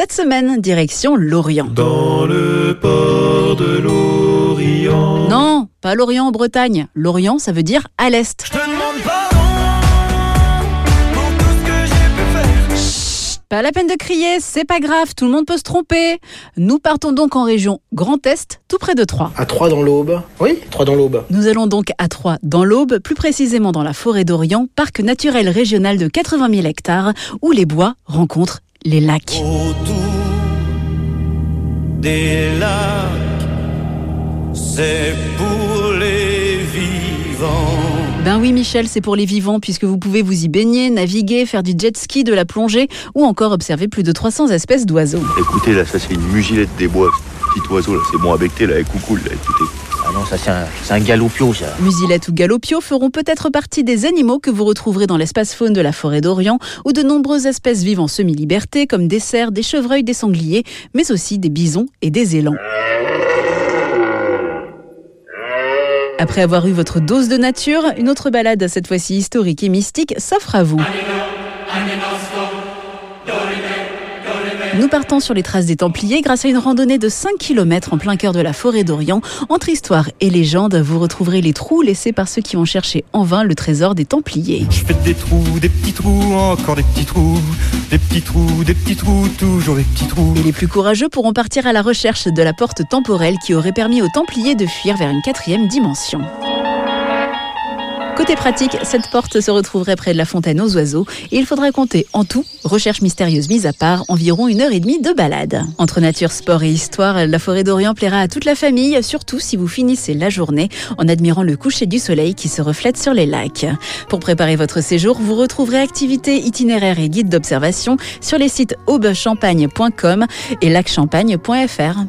Cette semaine, direction l'Orient. Dans le port de l'Orient. Non, pas l'Orient en Bretagne. L'Orient, ça veut dire à l'Est. Je te demande pardon pour tout ce que j'ai pu faire. Pas la peine de crier, c'est pas grave, tout le monde peut se tromper. Nous partons donc en région Grand Est, tout près de Troyes. À 3 dans l'Aube. Oui, 3 dans l'Aube. Nous allons donc à Troyes, dans l'Aube, plus précisément dans la forêt d'Orient, parc naturel régional de 80 000 hectares, où les bois rencontrent les lacs. Autour des lacs, c'est pour les vivants. Ben oui Michel, c'est pour les vivants puisque vous pouvez vous y baigner, naviguer, faire du jet ski, de la plongée ou encore observer plus de 300 espèces d'oiseaux. Écoutez, là, ça c'est une mugilette des bois. Petit oiseau, là, c'est bon à becter, là, avec coucou, là, écoutez. Ah non, ça c'est un, galopio, ça. Musilette ou galopio feront peut-être partie des animaux que vous retrouverez dans l'espace faune de la forêt d'Orient où de nombreuses espèces vivent en semi-liberté comme des cerfs, des chevreuils, des sangliers, mais aussi des bisons et des élans. Après avoir eu votre dose de nature, une autre balade, cette fois-ci historique et mystique, s'offre à vous. Nous partons sur les traces des Templiers grâce à une randonnée de 5 km en plein cœur de la forêt d'Orient. Entre histoire et légende, vous retrouverez les trous laissés par ceux qui ont cherché en vain le trésor des Templiers. Je fais des trous, des petits trous, encore des petits trous, des petits trous, des petits trous, toujours des petits trous. Et les plus courageux pourront partir à la recherche de la porte temporelle qui aurait permis aux Templiers de fuir vers une quatrième dimension. Côté pratique, cette porte se retrouverait près de la fontaine aux oiseaux et il faudra compter en tout, recherche mystérieuse mise à part, environ une heure et demie de balade. Entre nature, sport et histoire, la forêt d'Orient plaira à toute la famille, surtout si vous finissez la journée en admirant le coucher du soleil qui se reflète sur les lacs. Pour préparer votre séjour, vous retrouverez activités, itinéraires et guides d'observation sur les sites aubechampagne.com et lacchampagne.fr.